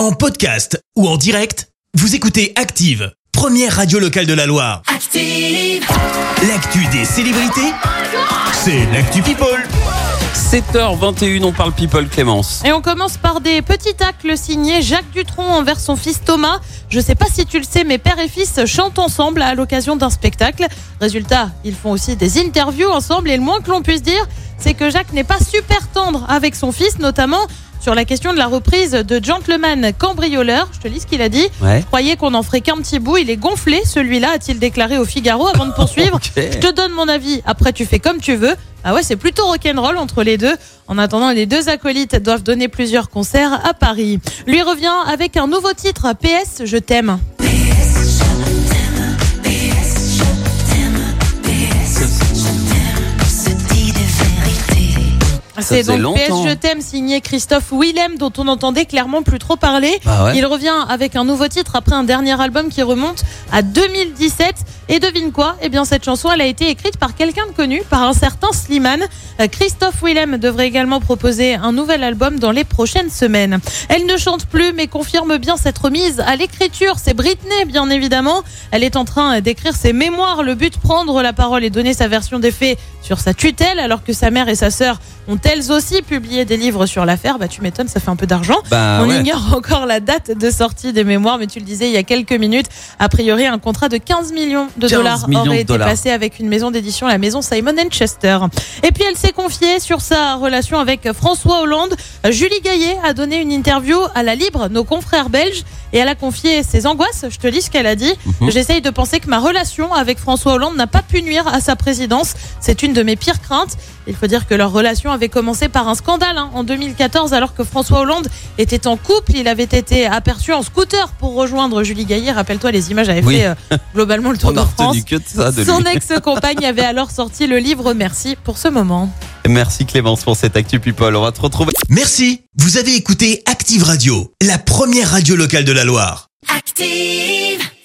En podcast ou en direct, vous écoutez Active, première radio locale de la Loire. Active. L'actu des célébrités, c'est l'actu People. 7h21, on parle people Clémence. Et on commence par des petits tacles signés Jacques Dutronc envers son fils Thomas. Je sais pas si tu le sais, mais père et fils chantent ensemble à l'occasion d'un spectacle. Résultat, ils font aussi des interviews ensemble et le moins que l'on puisse dire, c'est que Jacques n'est pas super tendre avec son fils, notamment sur la question de la reprise de Gentleman Cambrioleur. Je te lis ce qu'il a dit. Ouais. Je croyais qu'on en ferait qu'un petit bout? Il est gonflé, celui-là, a-t-il déclaré au Figaro avant de poursuivre? Je te donne mon avis. Après, tu fais comme tu veux. Ah ouais, c'est plutôt rock'n'roll entre les deux. En attendant, les deux acolytes doivent donner plusieurs concerts à Paris. Lui revient avec un nouveau titre, PS, je t'aime. C'est donc PS longtemps. Je t'aime signé Christophe Willem dont on n'entendait clairement plus trop parler. Bah ouais. Il revient avec un nouveau titre après un dernier album qui remonte à 2017. Et devine quoi? Eh bien cette chanson elle a été écrite par quelqu'un de connu, par un certain Slimane. Euh, Christophe Willem devrait également proposer un nouvel album dans les prochaines semaines. Elle ne chante plus mais confirme bien cette remise à l'écriture. C'est Britney bien évidemment. Elle est en train d'écrire ses mémoires. Le but prendre la parole et donner sa version des faits sur sa tutelle alors que sa mère et sa sœur ont elles aussi publié des livres sur l'affaire. Bah tu m'étonnes, ça fait un peu d'argent. Bah On ouais. ignore encore la date de sortie des mémoires, mais tu le disais il y a quelques minutes. A priori, un contrat de 15 millions de 15 dollars aurait été passé avec une maison d'édition, la maison Simon Chester. Et puis, elle s'est confiée sur sa relation avec François Hollande. Julie Gaillet a donné une interview à la Libre, nos confrères belges, et elle a confié ses angoisses. Je te lis ce qu'elle a dit. Mhm. J'essaye de penser que ma relation avec François Hollande n'a pas pu nuire à sa présidence. C'est une de mes pires craintes. Il faut dire que leur relation avait commencé par un scandale hein, en 2014 alors que François Hollande était en couple. Il avait été aperçu en scooter pour rejoindre Julie Gaillet. Rappelle-toi, les images avaient Oui. fait euh, globalement le tour On de France. que de ça de Son ex-compagne avait alors sorti le livre Merci pour ce moment. Merci Clémence pour cette actu people. On va te retrouver. Merci, vous avez écouté Active Radio, la première radio locale de la Loire. Active.